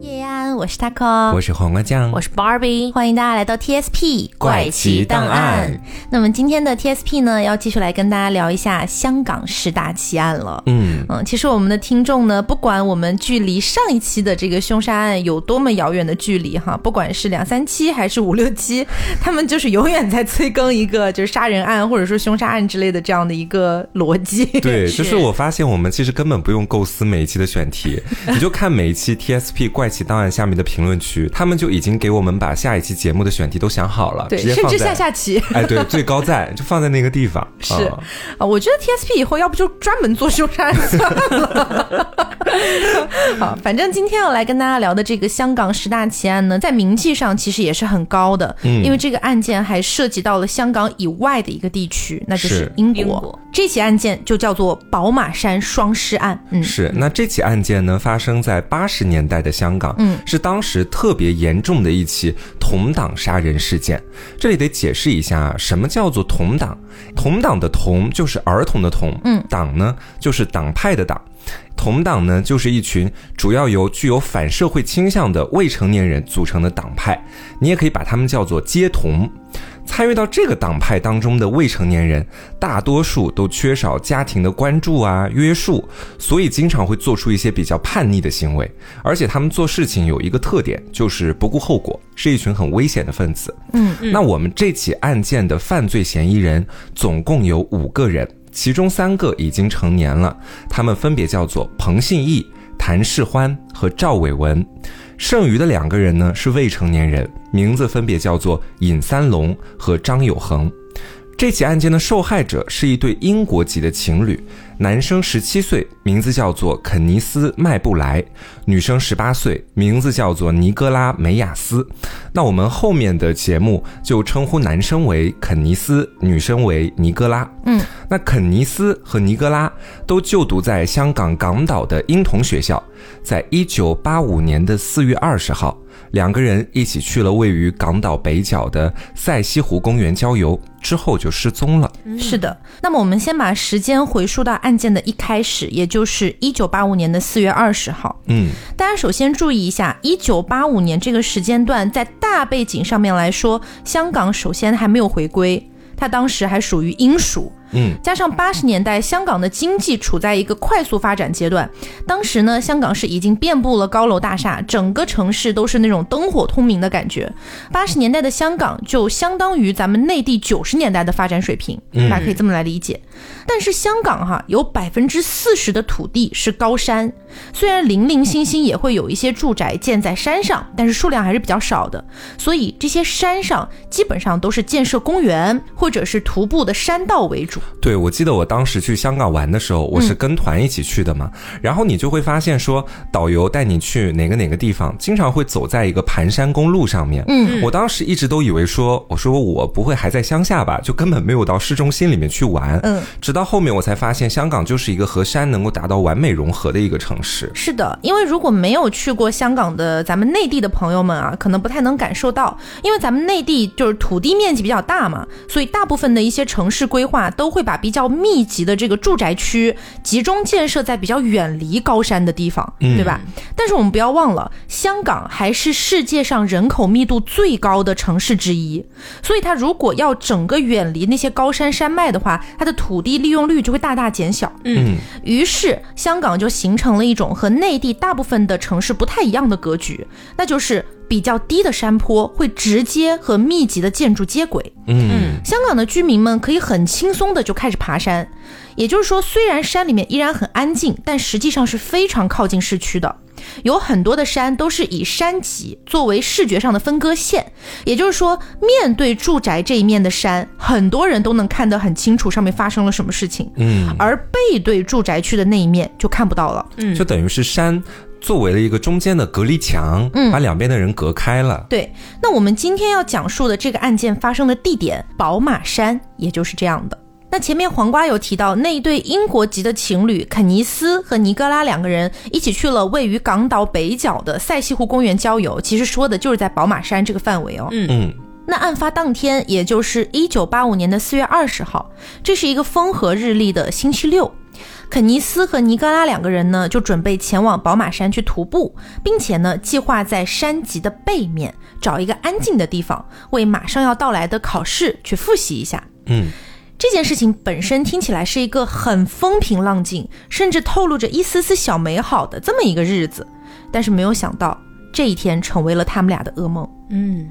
Yeah 安，我是 Taco，我是黄瓜酱，我是 Barbie，欢迎大家来到 TSP 怪奇档案。那么今天的 TSP 呢，要继续来跟大家聊一下香港十大奇案了。嗯嗯，其实我们的听众呢，不管我们距离上一期的这个凶杀案有多么遥远的距离哈，不管是两三期还是五六期，他们就是永远在催更一个就是杀人案或者说凶杀案之类的这样的一个逻辑。对，就是我发现我们其实根本不用构思每一期的选题，你就看每一期 TSP 怪奇档案下面的评论区，他们就已经给我们把下一期节目的选题都想好了，对，直接甚至放在下下期。哎，对，最高赞 就放在那个地方。是我觉得 TSP 以后要不就专门做凶杀案算了。好，反正今天要来跟大家聊的这个香港十大奇案呢，在名气上其实也是很高的，嗯因为这个案件还涉及到了香港以外的一个地区，那就是是英国。英国这起案件就叫做宝马山双尸案。嗯，是，那这起案件呢，发生在八十年代的香港，嗯是当时特别严重的一起同党杀人事件。这里得解释一下，什么叫做同党？同党的同就是儿童的同，嗯党呢就是党派的党。同党呢，就是一群主要由具有反社会倾向的未成年人组成的党派，你也可以把他们叫做街童。参与到这个党派当中的未成年人，大多数都缺少家庭的关注啊、约束，所以经常会做出一些比较叛逆的行为。而且他们做事情有一个特点，就是不顾后果，是一群很危险的分子。嗯，那我们这起案件的犯罪嫌疑人总共有五个人，其中三个已经成年了，他们分别叫做彭信义、谭世欢和赵伟文。剩余的两个人呢是未成年人，名字分别叫做尹三龙和张有恒。这起案件的受害者是一对英国籍的情侣，男生十七岁，名字叫做肯尼斯·麦布莱；女生十八岁，名字叫做尼格拉·梅雅斯。那我们后面的节目就称呼男生为肯尼斯，女生为尼格拉。嗯，那肯尼斯和尼格拉都就读在香港港岛的英童学校，在一九八五年的四月二十号，两个人一起去了位于港岛北角的塞西湖公园郊游，之后就失踪了。是的。那么我们先把时间回溯到案件的一开始，也就是一九八五年的四月二十号。嗯，大家首先注意一下，一九八五年这个时间段，在大背景上面来说，香港首先还没有回归，它当时还属于英属。嗯，加上八十年代香港的经济处在一个快速发展阶段，当时呢，香港是已经遍布了高楼大厦，整个城市都是那种灯火通明的感觉。八十年代的香港就相当于咱们内地九十年代的发展水平，大家可以这么来理解。但是香港哈有百分之四十的土地是高山，虽然零零星星也会有一些住宅建在山上，但是数量还是比较少的。所以这些山上基本上都是建设公园或者是徒步的山道为主。对，我记得我当时去香港玩的时候，我是跟团一起去的嘛，然后你就会发现说，导游带你去哪个哪个地方，经常会走在一个盘山公路上面。嗯，我当时一直都以为说，我说我不会还在乡下吧，就根本没有到市中心里面去玩。嗯，直到后面我才发现，香港就是一个和山能够达到完美融合的一个城市。是的，因为如果没有去过香港的咱们内地的朋友们啊，可能不太能感受到，因为咱们内地就是土地面积比较大嘛，所以大部分的一些城市规划都会把比较密集的这个住宅区集中建设在比较远离高山的地方，嗯对吧？但是我们不要忘了，香港还是世界上人口密度最高的城市之一，所以它如果要整个远离那些高山山脉的话，它的土地利用率就会大大减小。嗯，于是香港就形成了一种和内地大部分的城市不太一样的格局，那就是比较低的山坡会直接和密集的建筑接轨。嗯香港的居民们可以很轻松的就开始爬山，也就是说，虽然山里面依然很安静，但实际上是非常靠近市区的。有很多的山都是以山脊作为视觉上的分割线，也就是说，面对住宅这一面的山，很多人都能看得很清楚上面发生了什么事情，嗯，而背对住宅区的那一面就看不到了。嗯就等于是山作为了一个中间的隔离墙，嗯把两边的人隔开了。对，那我们今天要讲述的这个案件发生的地点宝马山，也就是这样的。那前面黄瓜有提到，那一对英国籍的情侣肯尼斯和尼格拉两个人一起去了位于港岛北角的塞西湖公园郊游，其实说的就是在宝马山这个范围哦。嗯嗯那案发当天，也就是一九八五年的四月二十号，这是一个风和日丽的星期六。肯尼斯和尼格拉两个人呢，就准备前往宝马山去徒步，并且呢，计划在山脊的背面找一个安静的地方，为马上要到来的考试去复习一下。嗯，这件事情本身听起来是一个很风平浪静，甚至透露着一丝丝小美好的这么一个日子，但是没有想到这一天成为了他们俩的噩梦。嗯，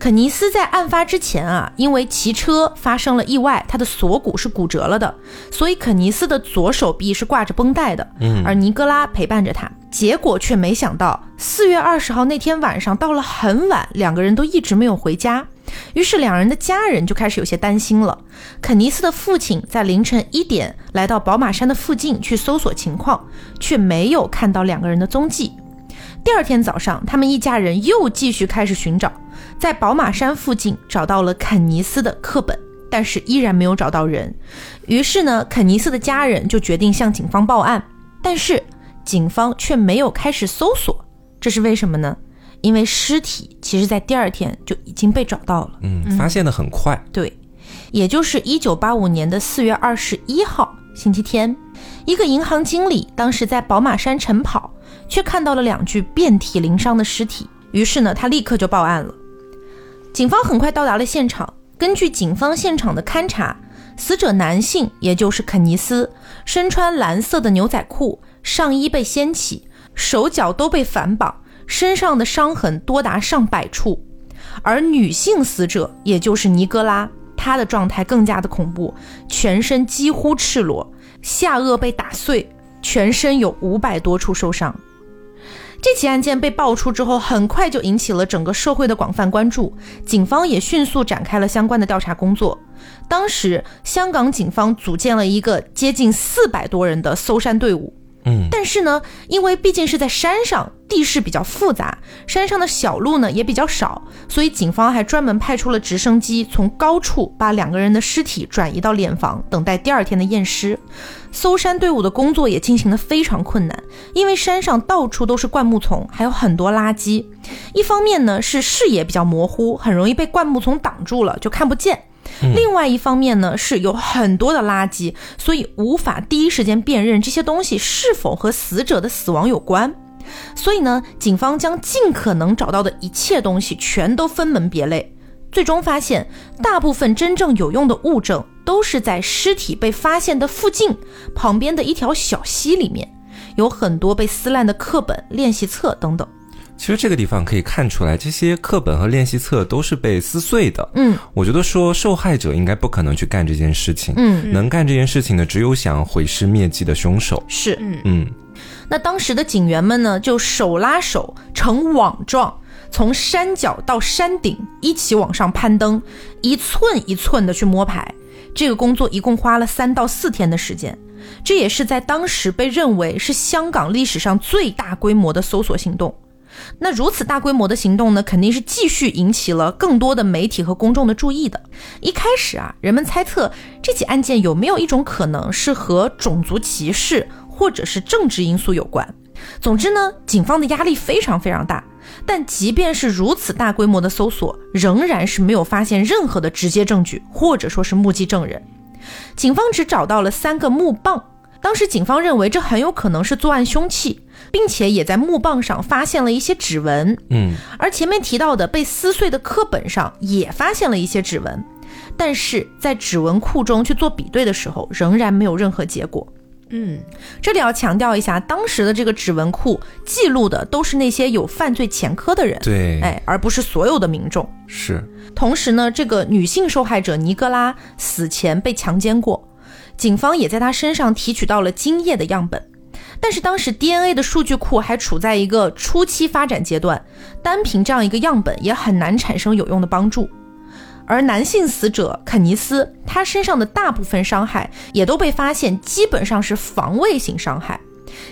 肯尼斯在案发之前啊，因为骑车发生了意外，他的锁骨是骨折了的，所以肯尼斯的左手臂是挂着绷带的。嗯而尼格拉陪伴着他，结果却没想到四月二十号那天晚上到了很晚，两个人都一直没有回家。于是两人的家人就开始有些担心了。肯尼斯的父亲在凌晨一点来到宝马山的附近去搜索情况，却没有看到两个人的踪迹。第二天早上，他们一家人又继续开始寻找，在宝马山附近找到了肯尼斯的课本，但是依然没有找到人。于是呢，肯尼斯的家人就决定向警方报案，但是警方却没有开始搜索，这是为什么呢？因为尸体其实在第二天就已经被找到了。嗯，发现的很快。对，也就是一九八五年的四月二十一号星期天，一个银行经理当时在宝马山晨跑，却看到了两具遍体鳞伤的尸体，于是呢，他立刻就报案了。警方很快到达了现场，根据警方现场的勘查，死者男性也就是肯尼斯，身穿蓝色的牛仔裤，上衣被掀起，手脚都被反绑，身上的伤痕多达上百处。而女性死者，也就是尼格拉，她的状态更加的恐怖，全身几乎赤裸，下颚被打碎，全身有五百多处受伤。这起案件被爆出之后，很快就引起了整个社会的广泛关注，警方也迅速展开了相关的调查工作。当时，香港警方组建了一个接近四百多人的搜山队伍，但是呢，因为毕竟是在山上，地势比较复杂，山上的小路呢也比较少，所以警方还专门派出了直升机，从高处把两个人的尸体转移到殓房，等待第二天的验尸。搜山队伍的工作也进行得非常困难，因为山上到处都是灌木丛，还有很多垃圾。一方面呢是视野比较模糊，很容易被灌木丛挡住了，就看不见。另外一方面呢，是有很多的垃圾，所以无法第一时间辨认这些东西是否和死者的死亡有关。所以呢，警方将尽可能找到的一切东西全都分门别类，最终发现，大部分真正有用的物证都是在尸体被发现的附近旁边的一条小溪里面，有很多被撕烂的课本、练习册等等。其实这个地方可以看出来，这些课本和练习册都是被撕碎的。嗯我觉得说受害者应该不可能去干这件事情，嗯，能干这件事情的只有想毁尸灭迹的凶手。是。嗯嗯那当时的警员们呢，就手拉手呈网状，从山脚到山顶一起往上攀登，一寸一寸的去摸排。这个工作一共花了三到四天的时间，这也是在当时被认为是香港历史上最大规模的搜索行动。那如此大规模的行动呢，肯定是继续引起了更多的媒体和公众的注意的。一开始啊，人们猜测这起案件有没有一种可能是和种族歧视或者是政治因素有关。总之呢，警方的压力非常非常大。但即便是如此大规模的搜索，仍然是没有发现任何的直接证据，或者说是目击证人。警方只找到了三个木棒，当时警方认为这很有可能是作案凶器，并且也在木棒上发现了一些指纹。嗯，而前面提到的被撕碎的课本上也发现了一些指纹，但是在指纹库中去做比对的时候，仍然没有任何结果。嗯这里要强调一下，当时的这个指纹库记录的都是那些有犯罪前科的人，对，哎，而不是所有的民众。是，同时呢，这个女性受害者尼格拉死前被强奸过，警方也在他身上提取到了精液的样本。但是当时 DNA 的数据库还处在一个初期发展阶段，单凭这样一个样本也很难产生有用的帮助。而男性死者肯尼斯，他身上的大部分伤害也都被发现，基本上是防卫性伤害，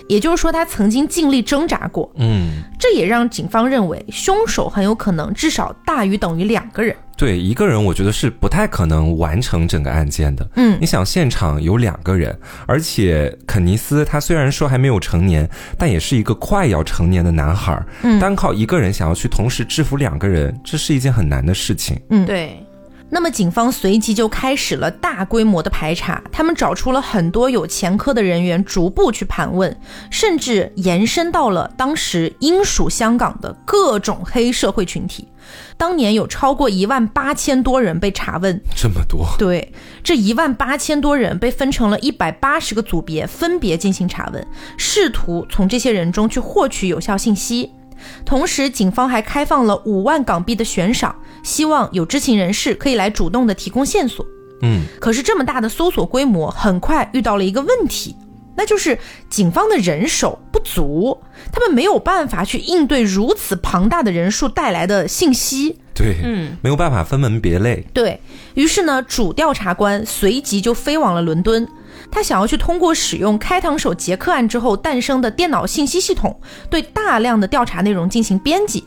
也就是说他曾经尽力挣扎过。嗯，这也让警方认为凶手很有可能至少大于等于两个人。对，一个人我觉得是不太可能完成整个案件的。嗯你想，现场有两个人，而且肯尼斯他虽然说还没有成年，但也是一个快要成年的男孩儿。嗯单靠一个人想要去同时制服两个人，这是一件很难的事情。嗯，对，那么警方随即就开始了大规模的排查，他们找出了很多有前科的人员，逐步去盘问，甚至延伸到了当时英属香港的各种黑社会群体。当年有超过一万八千多人被查问，这么多，对，这一万八千多人被分成了一百八十个组别，分别进行查问，试图从这些人中去获取有效信息。同时，警方还开放了五万港币的悬赏，希望有知情人士可以来主动的提供线索。嗯，可是这么大的搜索规模，很快遇到了一个问题，那就是警方的人手不足，他们没有办法去应对如此庞大的人数带来的信息。对，嗯，没有办法分门别类。对于是呢，主调查官随即就飞往了伦敦，他想要去通过使用开膛手杰克案之后诞生的电脑信息系统，对大量的调查内容进行编辑，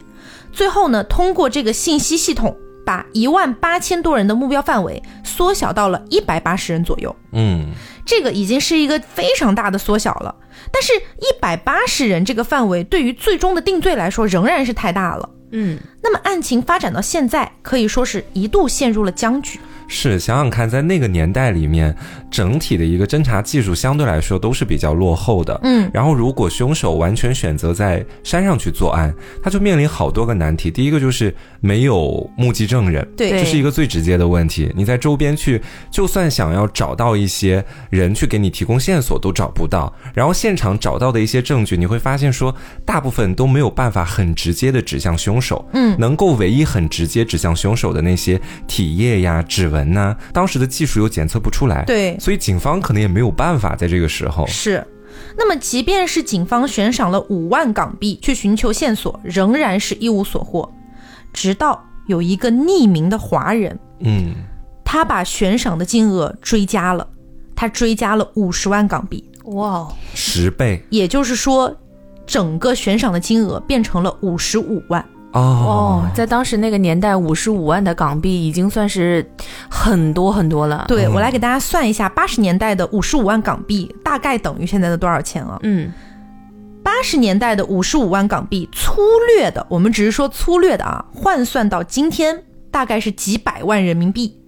最后呢，通过这个信息系统，把一万八千多人的目标范围缩小到了一百八十人左右。嗯，这个已经是一个非常大的缩小了，但是一百八十人这个范围对于最终的定罪来说仍然是太大了。嗯，那么案情发展到现在，可以说是一度陷入了僵局。是想想看，在那个年代里面，整体的一个侦查技术相对来说都是比较落后的。嗯，然后如果凶手完全选择在山上去作案，他就面临好多个难题。第一个就是没有目击证人，对这是一个最直接的问题。你在周边去，就算想要找到一些人去给你提供线索，都找不到。然后现场找到的一些证据，你会发现说，大部分都没有办法很直接的指向凶手。嗯，能够唯一很直接指向凶手的那些体液呀、指纹呐、当时的技术又检测不出来。对，所以警方可能也没有办法在这个时候。是。那么，即便是警方悬赏了五万港币去寻求线索，仍然是一无所获。直到有一个匿名的华人，嗯，他把悬赏的金额追加了，他追加了五十万港币，哇哦，十倍也就是说，整个悬赏的金额变成了五十五万。哦哦，在当时那个年代，五十五万的港币已经算是很多很多了。，对、我来给大家算一下，八十年代的五十五万港币大概等于现在的多少钱啊？嗯，八十年代的五十五万港币，粗略的，我们只是说粗略的啊，换算到今天大概是几百万人民币。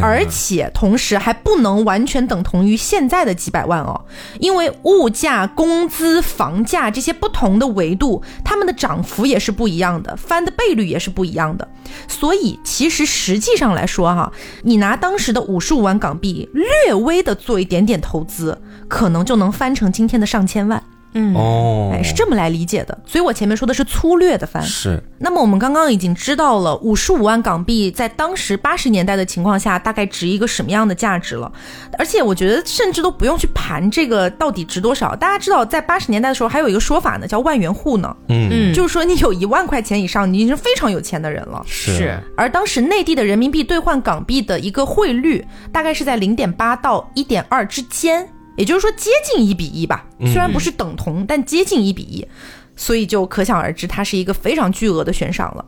而且同时还不能完全等同于现在的几百万哦，因为物价、工资、房价这些不同的维度，它们的涨幅也是不一样的，翻的倍率也是不一样的。所以其实实际上来说哈，你拿当时的五十五万港币，略微的做一点点投资，可能就能翻成今天的上千万。嗯，哦，哎，是这么来理解的。所以我前面说的是粗略的翻。是那么我们刚刚已经知道了五十五万港币在当时八十年代的情况下大概值一个什么样的价值了，而且我觉得甚至都不用去盘这个到底值多少。大家知道，在八十年代的时候还有一个说法呢，叫万元户呢，嗯嗯就是说你有一万块钱以上，你已经是非常有钱的人了。是而当时内地的人民币兑换港币的一个汇率大概是在零点八到一点二之间，也就是说接近一比一吧，虽然不是等同，但接近一比一，所以就可想而知，它是一个非常巨额的悬赏了。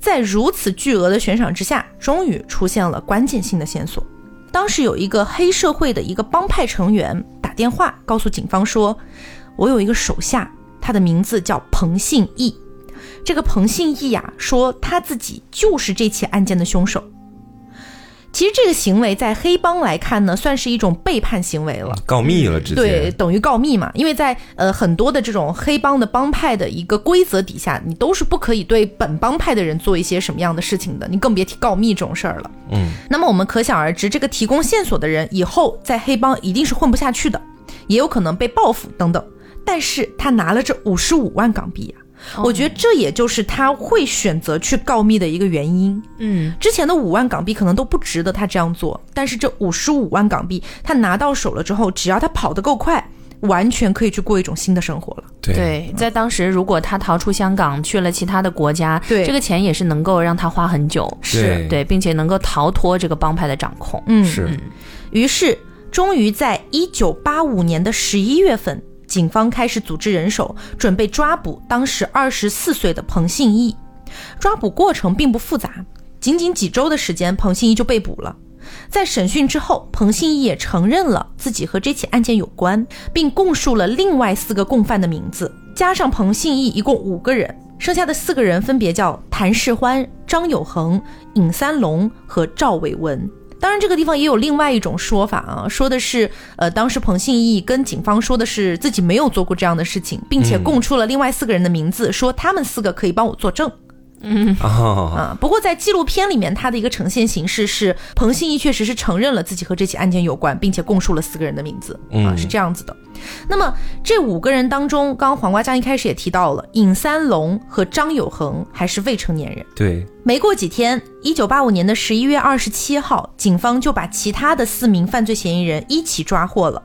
在如此巨额的悬赏之下，终于出现了关键性的线索。当时有一个黑社会的一个帮派成员打电话告诉警方说：“我有一个手下，他的名字叫彭信义。这个彭信义呀、说他自己就是这起案件的凶手。其实这个行为在黑帮来看呢，算是一种背叛行为了。告密了，直接对，等于告密嘛，因为在呃很多的这种黑帮的帮派的一个规则底下，你都是不可以对本帮派的人做一些什么样的事情的，你更别提告密这种事儿了。嗯，那么我们可想而知，这个提供线索的人以后在黑帮一定是混不下去的，也有可能被报复等等。但是他拿了这五十五万港币啊，我觉得这也就是他会选择去告密的一个原因。嗯，之前的五万港币可能都不值得他这样做，但是这五十五万港币他拿到手了之后，只要他跑得够快，完全可以去过一种新的生活了。对。对，在当时如果他逃出香港去了其他的国家，对。这个钱也是能够让他花很久，是。对，并且能够逃脱这个帮派的掌控。嗯，是。于是，终于在一九八五年的十一月份，警方开始组织人手，准备抓捕当时二十四岁的彭信义。抓捕过程并不复杂，仅仅几周的时间，彭信义就被捕了。在审讯之后，彭信义也承认了自己和这起案件有关，并供述了另外四个共犯的名字，加上彭信义，一共五个人。剩下的四个人分别叫谭世欢、张有恒、尹三龙和赵伟文。当然，这个地方也有另外一种说法啊，说的是，呃，当时彭信义跟警方说的是自己没有做过这样的事情，并且供出了另外四个人的名字，说他们四个可以帮我作证。嗯哦，啊，不过在纪录片里面，它的一个呈现形式是彭信义确实是承认了自己和这起案件有关，并且供述了四个人的名字啊，嗯是这样子的。那么这五个人当中，刚刚黄瓜酱一开始也提到了，尹三龙和张有恒还是未成年人。对，没过几天，一九八五年的十一月二十七号，警方就把其他的四名犯罪嫌疑人一起抓获了。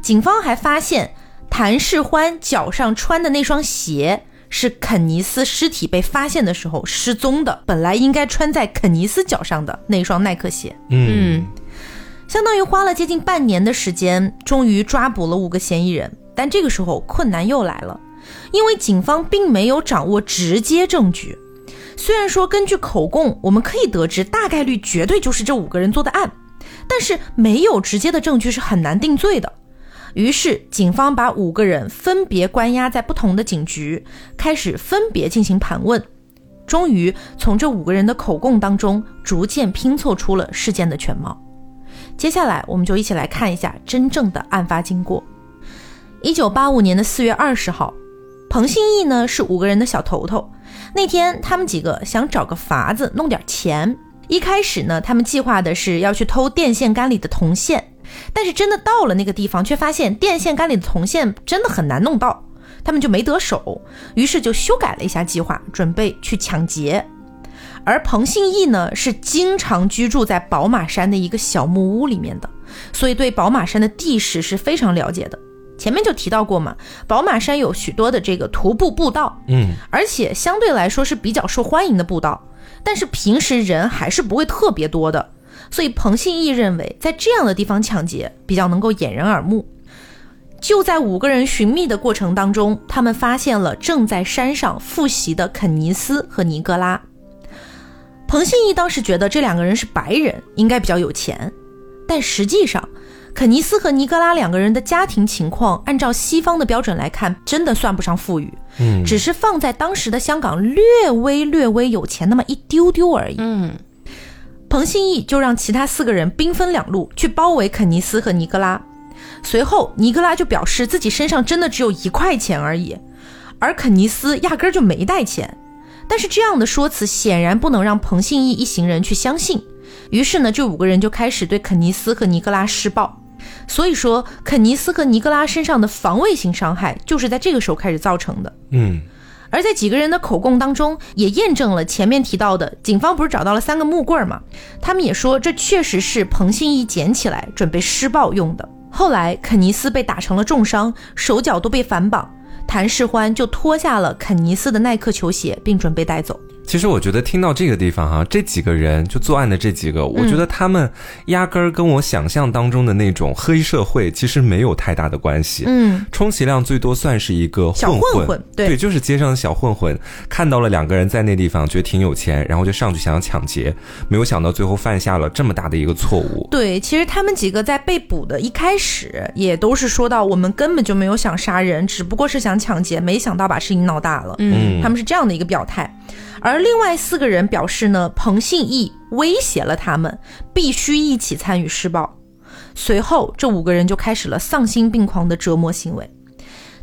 警方还发现谭世欢脚上穿的那双鞋是肯尼斯尸体被发现的时候失踪的，本来应该穿在肯尼斯脚上的那双耐克鞋。嗯相当于花了接近半年的时间，终于抓捕了五个嫌疑人。但这个时候困难又来了，因为警方并没有掌握直接证据。虽然说根据口供，我们可以得知大概率绝对就是这五个人做的案，但是没有直接的证据是很难定罪的。于是，警方把五个人分别关押在不同的警局，开始分别进行盘问。终于从这五个人的口供当中，逐渐拼凑出了事件的全貌。接下来，我们就一起来看一下真正的案发经过。一九八五年的四月二十号，彭信义呢是五个人的小头头。那天，他们几个想找个法子弄点钱。一开始呢，他们计划的是要去偷电线杆里的铜线，但是真的到了那个地方，却发现电线杆里的铜线真的很难弄到，他们就没得手，于是就修改了一下计划，准备去抢劫。而彭信义呢，是经常居住在宝马山的一个小木屋里面的，所以对宝马山的地势是非常了解的。前面就提到过嘛，宝马山有许多的这个徒步步道，嗯而且相对来说是比较受欢迎的步道，但是平时人还是不会特别多的，所以彭信义认为在这样的地方抢劫比较能够掩人耳目。就在五个人寻觅的过程当中，他们发现了正在山上复习的肯尼斯和尼格拉。彭信义当时觉得这两个人是白人，应该比较有钱，但实际上，肯尼斯和尼格拉两个人的家庭情况，按照西方的标准来看，真的算不上富裕，嗯，只是放在当时的香港略微略微有钱那么一丢丢而已。嗯彭信义就让其他四个人兵分两路去包围肯尼斯和尼格拉。随后，尼格拉就表示自己身上真的只有一块钱而已，而肯尼斯压根儿就没带钱。但是这样的说辞显然不能让彭信义一行人去相信。于是呢，这五个人就开始对肯尼斯和尼格拉施暴。所以说，肯尼斯和尼格拉身上的防卫性伤害就是在这个时候开始造成的。嗯而在几个人的口供当中，也验证了前面提到的，警方不是找到了三个木棍吗？他们也说这确实是彭信义捡起来准备施暴用的。后来肯尼斯被打成了重伤，手脚都被反绑，谭世欢就脱下了肯尼斯的耐克球鞋，并准备带走。其实我觉得听到这个地方哈、这几个人就作案的这几个，我觉得他们压根儿跟我想象当中的那种黑社会其实没有太大的关系。嗯，充其量最多算是一个小混混混对对，就是街上的小混混，看到了两个人在那地方，觉得挺有钱，然后就上去想要抢劫，没有想到最后犯下了这么大的一个错误。对，其实他们几个在被捕的一开始也都是说到，我们根本就没有想杀人，只不过是想抢劫，没想到把事情闹大了。嗯他们是这样的一个表态。而另外四个人表示呢，彭信义威胁了他们，必须一起参与施暴。随后，这五个人就开始了丧心病狂的折磨行为。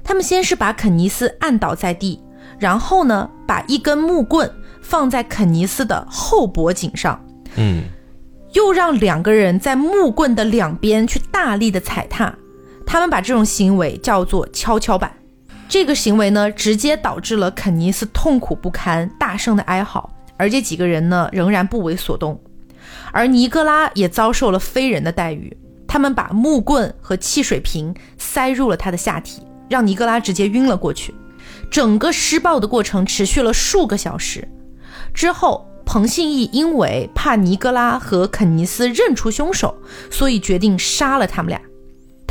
他们先是把肯尼斯按倒在地，然后呢，把一根木棍放在肯尼斯的后脖颈上，嗯又让两个人在木棍的两边去大力的踩踏，他们把这种行为叫做跷跷板。这个行为呢，直接导致了肯尼斯痛苦不堪，大声的哀嚎，而这几个人呢，仍然不为所动。而尼格拉也遭受了非人的待遇，他们把木棍和汽水瓶塞入了他的下体，让尼格拉直接晕了过去。整个施暴的过程持续了数个小时。之后，彭信义因为怕尼格拉和肯尼斯认出凶手，所以决定杀了他们俩。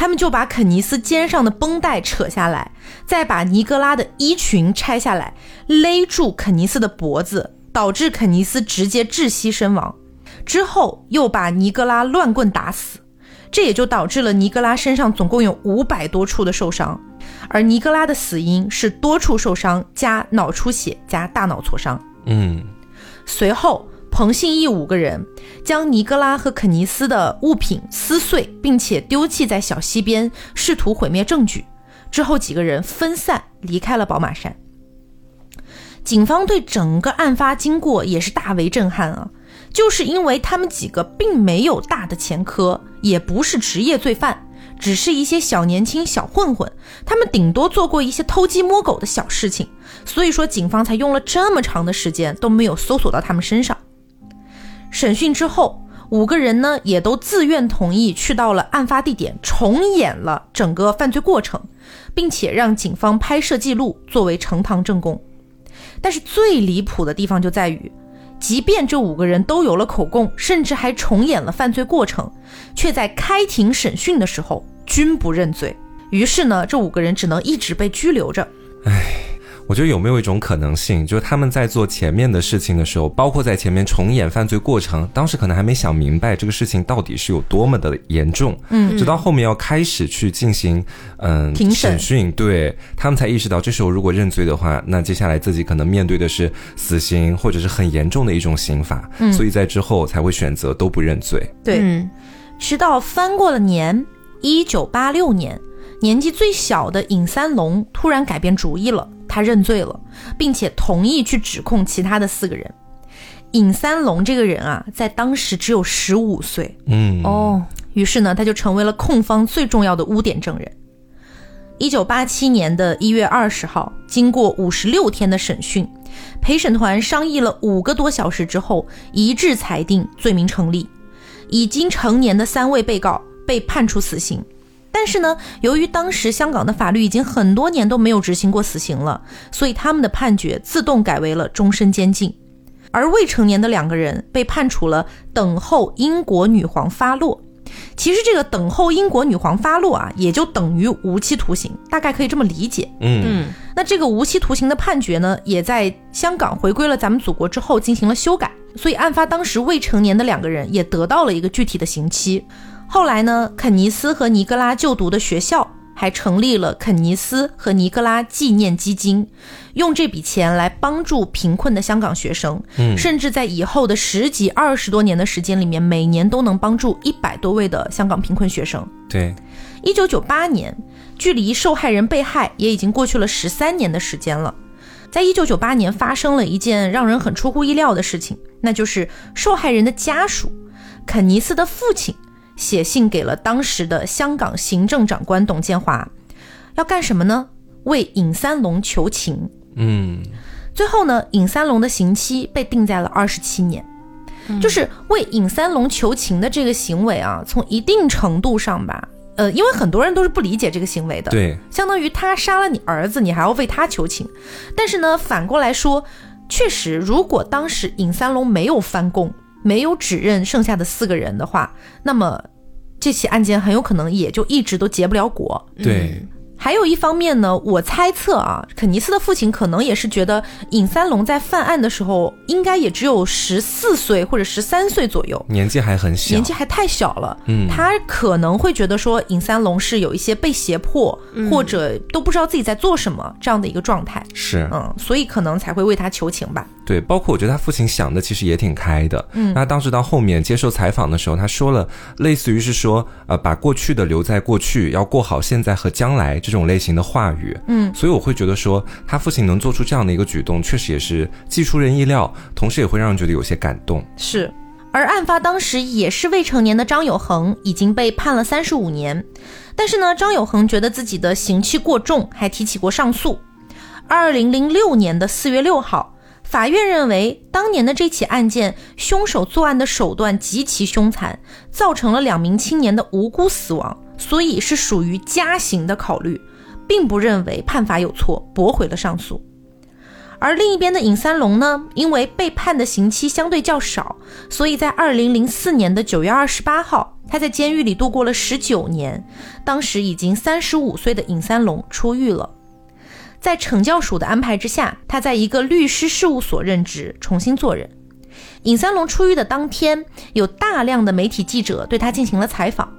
他们就把肯尼斯肩上的绷带扯下来，再把尼格拉的衣裙拆下来，勒住肯尼斯的脖子，导致肯尼斯直接窒息身亡。之后又把尼格拉乱棍打死，这也就导致了尼格拉身上总共有五百多处的受伤，而尼格拉的死因是多处受伤加脑出血加大脑挫伤。嗯随后，彭信义五个人将尼格拉和肯尼斯的物品撕碎，并且丢弃在小溪边，试图毁灭证据。之后，几个人分散离开了宝马山。警方对整个案发经过也是大为震撼啊！就是因为他们几个并没有大的前科，也不是职业罪犯，只是一些小年轻、小混混，他们顶多做过一些偷鸡摸狗的小事情，所以说警方才用了这么长的时间都没有搜索到他们身上。审讯之后，五个人呢也都自愿同意去到了案发地点，重演了整个犯罪过程，并且让警方拍摄记录作为呈堂证供。但是最离谱的地方就在于，即便这五个人都有了口供，甚至还重演了犯罪过程，却在开庭审讯的时候均不认罪。于是呢，这五个人只能一直被拘留着。唉。我觉得有没有一种可能性，就是他们在做前面的事情的时候，包括在前面重演犯罪过程，当时可能还没想明白这个事情到底是有多么的严重，嗯，直到后面要开始去进行嗯审。讯，对他们才意识到，这时候如果认罪的话，那接下来自己可能面对的是死刑或者是很严重的一种刑罚，嗯，所以在之后才会选择都不认罪。对，直到翻过了年，一九八六年，年纪最小的尹三龙突然改变主意了。他认罪了，并且同意去指控其他的四个人。尹三龙这个人啊，在当时只有十五岁。嗯哦，于是呢，他就成为了控方最重要的污点证人。一九八七年的一月二十号，经过五十六天的审讯，陪审团商议了五个多小时之后，一致裁定罪名成立。已经成年的三位被告被判处死刑。但是呢，由于当时香港的法律已经很多年都没有执行过死刑了，所以他们的判决自动改为了终身监禁。而未成年的两个人被判处了等候英国女皇发落。其实这个等候英国女皇发落啊，也就等于无期徒刑，大概可以这么理解。嗯，那这个无期徒刑的判决呢，也在香港回归了咱们祖国之后进行了修改，所以案发当时未成年的两个人也得到了一个具体的刑期。后来呢，肯尼斯和尼格拉就读的学校还成立了肯尼斯和尼格拉纪念基金，用这笔钱来帮助贫困的香港学生。嗯，甚至在以后的十几、二十多年的时间里面，每年都能帮助一百多位的香港贫困学生。对，一九九八年，距离受害人被害也已经过去了十三年的时间了。在一九九八年，发生了一件让人很出乎意料的事情，那就是受害人的家属，肯尼斯的父亲。写信给了当时的香港行政长官董建华，要干什么呢？为尹三龙求情。嗯，最后呢，尹三龙的刑期被定在了二十七年。就是为尹三龙求情的这个行为啊，从一定程度上吧，呃，因为很多人都是不理解这个行为的。对，相当于他杀了你儿子，你还要为他求情。但是呢，反过来说，确实，如果当时尹三龙没有翻供。没有指认剩下的四个人的话，那么这起案件很有可能也就一直都结不了果。对。还有一方面呢，我猜测啊，肯尼斯的父亲可能也是觉得尹三龙在犯案的时候应该也只有十四岁或者十三岁左右，年纪还很小，年纪还太小了。嗯，他可能会觉得说尹三龙是有一些被胁迫，或者都不知道自己在做什么这样的一个状态。是，嗯，所以可能才会为他求情吧。对，包括我觉得他父亲想的其实也挺开的。嗯，那当时到后面接受采访的时候，他说了类似于是说，呃，把过去的留在过去，要过好现在和将来。这种类型的话语，嗯，所以我会觉得说，他父亲能做出这样的一个举动，确实也是既出人意料，同时也会让人觉得有些感动。是，而案发当时也是未成年的张有恒已经被判了三十五年，但是呢，张有恒觉得自己的刑期过重，还提起过上诉。二零零六年的四月六号，法院认为当年的这起案件，凶手作案的手段极其凶残，造成了两名青年的无辜死亡。所以是属于加刑的考虑，并不认为判罚有错，驳回了上诉。而另一边的尹三龙呢，因为被判的刑期相对较少，所以在二零零四年的九月二十八号，他在监狱里度过了十九年。当时已经三十五岁的尹三龙出狱了，在惩教署的安排之下，他在一个律师事务所任职，重新做人。尹三龙出狱的当天，有大量的媒体记者对他进行了采访。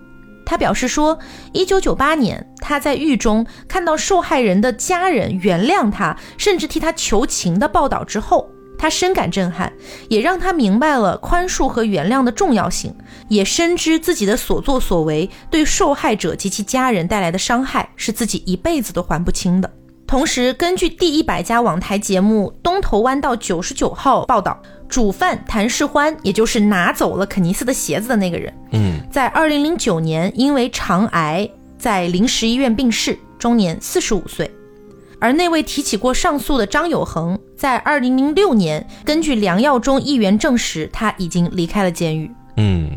他表示说，一九九八年他在狱中看到受害人的家人原谅他，甚至替他求情的报道之后，他深感震撼，也让他明白了宽恕和原谅的重要性，也深知自己的所作所为对受害者及其家人带来的伤害是自己一辈子都还不清的。同时，根据第一百家网台节目《东头湾道九十九号》报道，主犯谭世欢，也就是拿走了肯尼斯的鞋子的那个人，嗯，在二零零九年因为肠癌在临时医院病逝，终年四十五岁。而那位提起过上诉的张有恒，在二零零六年，根据梁耀忠议员证实，他已经离开了监狱。嗯，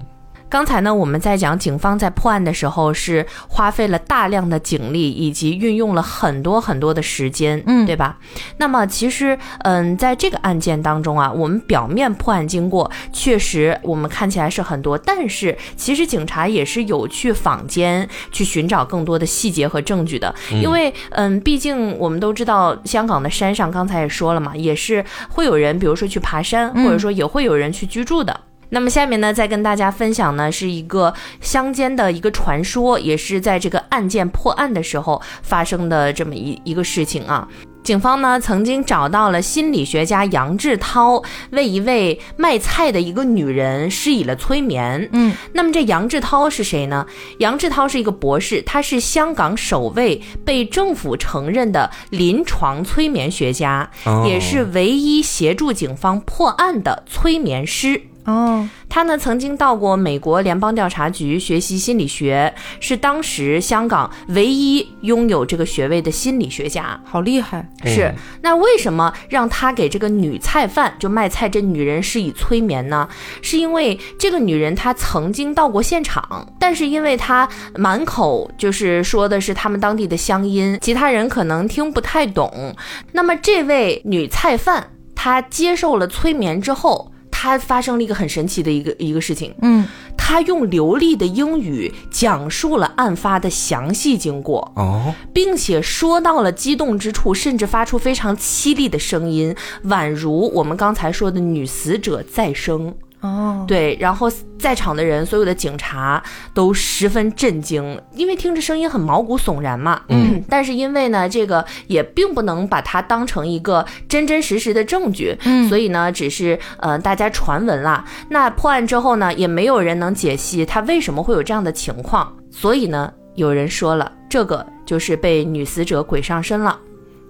刚才呢，我们在讲警方在破案的时候是花费了大量的警力，以及运用了很多很多的时间，嗯对吧？那么其实，嗯，在这个案件当中啊，我们表面破案经过确实我们看起来是很多，但是其实警察也是有去坊间去寻找更多的细节和证据的，因为嗯，毕竟我们都知道香港的山上，刚才也说了嘛，也是会有人，比如说去爬山，嗯或者说也会有人去居住的。那么下面呢，再跟大家分享呢，是一个乡间的一个传说，也是在这个案件破案的时候发生的这么一一个事情啊。警方呢曾经找到了心理学家杨志涛，为一位卖菜的一个女人施以了催眠。嗯，那么这杨志涛是谁呢？杨志涛是一个博士，他是香港首位被政府承认的临床催眠学家，哦也是唯一协助警方破案的催眠师。哦，他呢曾经到过美国联邦调查局学习心理学，是当时香港唯一拥有这个学位的心理学家。好厉害。是，那为什么让他给这个女菜贩，就卖菜这女人施以催眠呢？是因为这个女人她曾经到过现场，但是因为她满口就是说的是他们当地的乡音，其他人可能听不太懂。那么这位女菜贩她接受了催眠之后。她发生了一个很神奇的一个一个事情，嗯，他用流利的英语讲述了案发的详细经过，哦，并且说到了激动之处，甚至发出非常凄厉的声音，宛如我们刚才说的女死者再生。哦，对，然后在场的人，所有的警察都十分震惊，因为听着声音很毛骨悚然嘛。嗯，但是因为呢，这个也并不能把它当成一个真真实实的证据，嗯所以呢，只是呃大家传闻啦。那破案之后呢，也没有人能解析他为什么会有这样的情况，所以呢，有人说了，这个就是被女死者鬼上身了。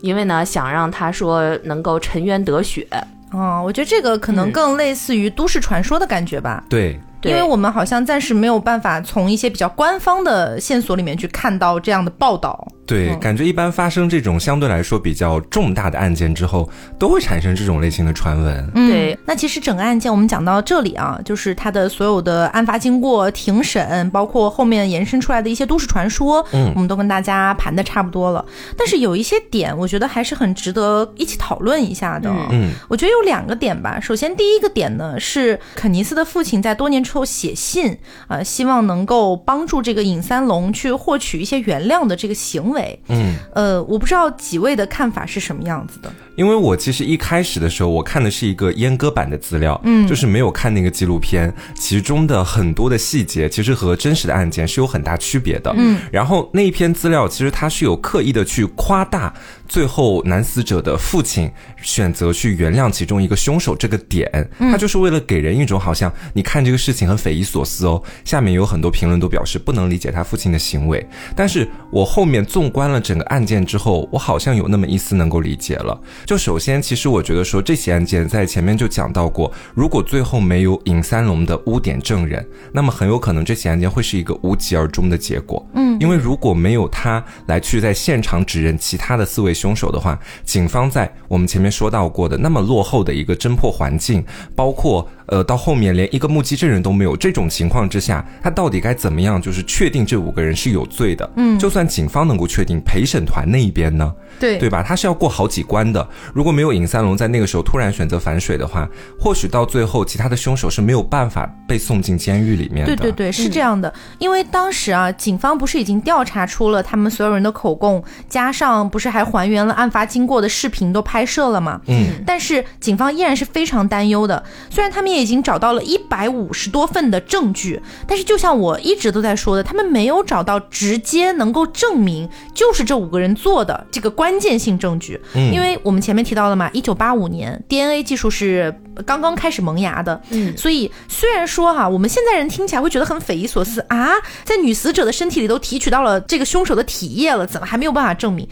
因为呢，想让他说能够沉冤得雪，哦，我觉得这个可能嗯更类似于都市传说的感觉吧。对，对因为我们好像暂时没有办法从一些比较官方的线索里面去看到这样的报道。对，嗯感觉一般发生这种相对来说比较重大的案件之后，都会产生这种类型的传闻。嗯对，那其实整个案件我们讲到这里啊，就是它的所有的案发经过、庭审，包括后面延伸出来的一些都市传说，嗯我们都跟大家盘的差不多了。但是有一些点，我觉得还是很值得一起讨论一下的。嗯嗯我觉得有两个点吧。首先，第一个点呢是肯尼斯的父亲在多年之后写信，呃，希望能够帮助这个尹三龙去获取一些原谅的这个行为。嗯，呃，我不知道几位的看法是什么样子的。因为我其实一开始的时候，我看的是一个阉割版的资料，嗯就是没有看那个纪录片，其中的很多的细节其实和真实的案件是有很大区别的。嗯，然后那一篇资料其实它是有刻意的去夸大最后男死者的父亲选择去原谅其中一个凶手这个点，他就是为了给人一种好像你看这个事情很匪夷所思哦。下面有很多评论都表示不能理解他父亲的行为，但是我后面纵观了整个案件之后，我好像有那么一丝能够理解了。就首先，其实我觉得说这起案件在前面就讲到过，如果最后没有尹三龙的污点证人，那么很有可能这起案件会是一个无疾而终的结果。嗯，因为如果没有他来去在现场指认其他的四位凶手的话，警方在我们前面说到过的那么落后的一个侦破环境，包括呃到后面连一个目击证人都没有这种情况之下，他到底该怎么样就是确定这五个人是有罪的？嗯就算警方能够确定，陪审团那一边呢？对对吧？他是要过好几关的。如果没有尹三龙在那个时候突然选择反水的话，或许到最后其他的凶手是没有办法被送进监狱里面的。对对对，是这样的。因为当时啊，警方不是已经调查出了他们所有人的口供，加上不是还还原了案发经过的视频都拍摄了吗？嗯，但是警方依然是非常担忧的。虽然他们也也已经找到了一百五十多份的证据，但是就像我一直都在说的，他们没有找到直接能够证明就是这五个人做的这个关键性证据。嗯因为我们前面提到了嘛，一九八五年 DNA 技术是刚刚开始萌芽的，嗯所以虽然说哈，我们现在人听起来会觉得很匪夷所思啊，在女死者的身体里都提取到了这个凶手的体液了，怎么还没有办法证明？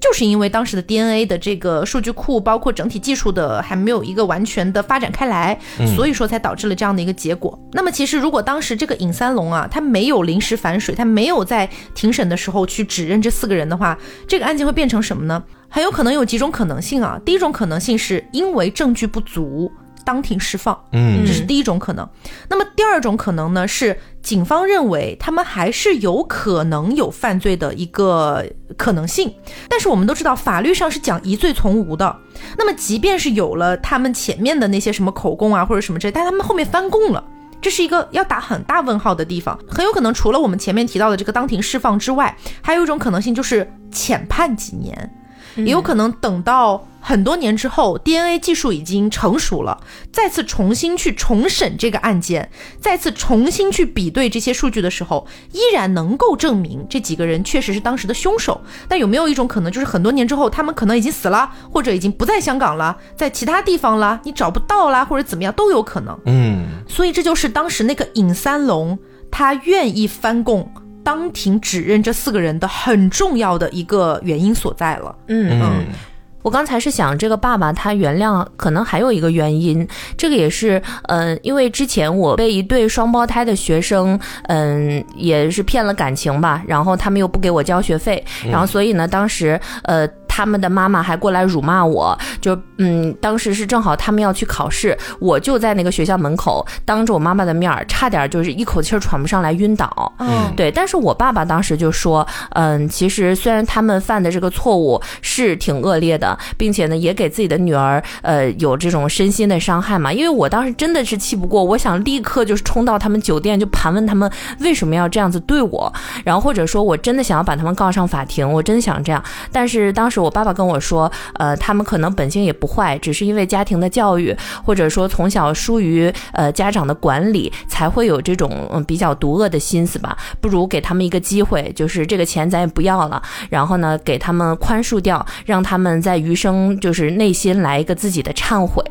就是因为当时的 DNA 的这个数据库，包括整体技术的还没有一个完全的发展开来，所以说才导致了这样的一个结果。那么其实如果当时这个尹三龙啊，他没有临时反水，他没有在庭审的时候去指认这四个人的话，这个案件会变成什么呢？很有可能有几种可能性啊。第一种可能性是因为证据不足，当庭释放。嗯这是第一种可能。那么第二种可能呢，是警方认为他们还是有可能有犯罪的一个可能性，但是我们都知道法律上是讲疑罪从无的。那么即便是有了他们前面的那些什么口供啊或者什么之类，但他们后面翻供了。这是一个要打很大问号的地方，很有可能除了我们前面提到的这个当庭释放之外，还有一种可能性就是浅判几年，也有可能等到很多年之后，DNA 技术已经成熟了，再次重新去重审这个案件，再次重新去比对这些数据的时候，依然能够证明这几个人确实是当时的凶手。但有没有一种可能，就是很多年之后，他们可能已经死了，或者已经不在香港了，在其他地方了，你找不到啦，或者怎么样都有可能。嗯所以这就是当时那个尹三龙他愿意翻供。当庭指认这四个人的很重要的一个原因所在了。嗯嗯我刚才是想，这个爸爸他原谅，可能还有一个原因，这个也是，嗯、因为之前我被一对双胞胎的学生，嗯、也是骗了感情吧，然后他们又不给我交学费，然后所以呢，当时，呃。他们的妈妈还过来辱骂我，就嗯，当时是正好他们要去考试，我就在那个学校门口，当着我妈妈的面儿，差点就是一口气儿喘不上来晕倒。嗯，对，但是我爸爸当时就说，嗯，其实虽然他们犯的这个错误是挺恶劣的，并且呢，也给自己的女儿，呃，有这种身心的伤害嘛。因为我当时真的是气不过，我想立刻就是冲到他们酒店，就盘问他们为什么要这样子对我，然后或者说我真的想要把他们告上法庭，我真的想这样。但是当时我爸爸跟我说，呃，他们可能本性也不坏，只是因为家庭的教育，或者说从小疏于呃家长的管理，才会有这种嗯比较毒恶的心思吧。不如给他们一个机会，就是这个钱咱也不要了，然后呢给他们宽恕掉，让他们在余生就是内心来一个自己的忏悔。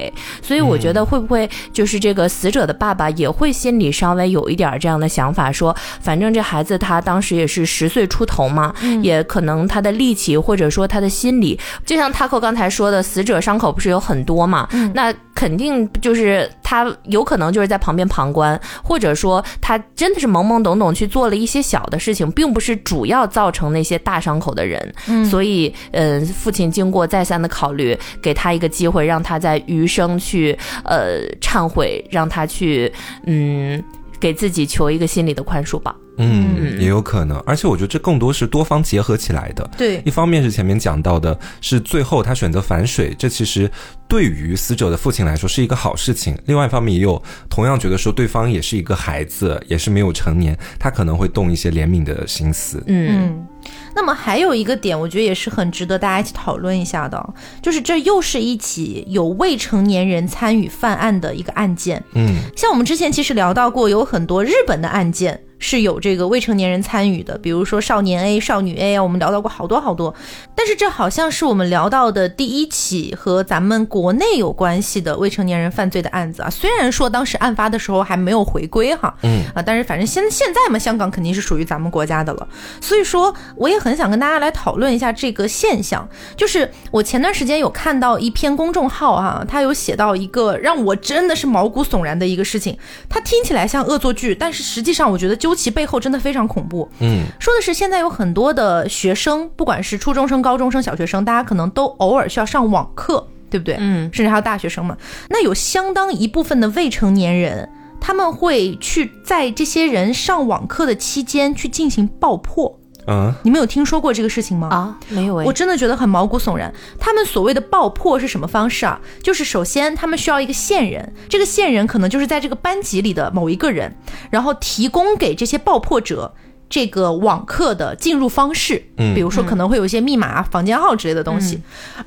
所以我觉得会不会就是这个死者的爸爸也会心里稍微有一点这样的想法，说反正这孩子他当时也是十岁出头嘛，也可能他的力气或者说他的心理，就像 Taco 刚才说的，死者伤口不是有很多嘛，那肯定就是他有可能就是在旁边旁观，或者说他真的是懵懵懂懂去做了一些小的事情，并不是主要造成那些大伤口的人。嗯。所以，呃，父亲经过再三的考虑，给他一个机会，让他在余生去呃忏悔，让他去嗯给自己求一个心理的宽恕吧。嗯，也有可能，而且我觉得这更多是多方结合起来的。对一方面是前面讲到的，是最后他选择反水，这其实对于死者的父亲来说是一个好事情。另外一方面也有同样觉得说对方也是一个孩子，也是没有成年，他可能会动一些怜悯的心思。嗯嗯，那么还有一个点，我觉得也是很值得大家一起讨论一下的，就是这又是一起有未成年人参与犯案的一个案件。嗯像我们之前其实聊到过，有很多日本的案件是有这个未成年人参与的，比如说少年 A、少女 A 啊，我们聊到过好多好多。但是这好像是我们聊到的第一起和咱们国内有关系的未成年人犯罪的案子啊。虽然说当时案发的时候还没有回归哈，嗯啊，但是反正现现在嘛，香港肯定是属于咱们国家的了。所以说，我也很想跟大家来讨论一下这个现象。就是我前段时间有看到一篇公众号哈、他有写到一个让我真的是毛骨悚然的一个事情。它听起来像恶作剧，但是实际上我觉得究其背后真的非常恐怖。嗯说的是现在有很多的学生，不管是初中生、高中生、小学生，大家可能都偶尔需要上网课，对不对？嗯甚至还有大学生嘛。那有相当一部分的未成年人，他们会去在这些人上网课的期间去进行爆破。嗯你们有听说过这个事情吗？啊，没有哎我真的觉得很毛骨悚然。他们所谓的爆破是什么方式啊？就是首先他们需要一个线人，这个线人可能就是在这个班级里的某一个人，然后提供给这些爆破者这个网课的进入方式，嗯比如说可能会有一些密码、房间号之类的东西，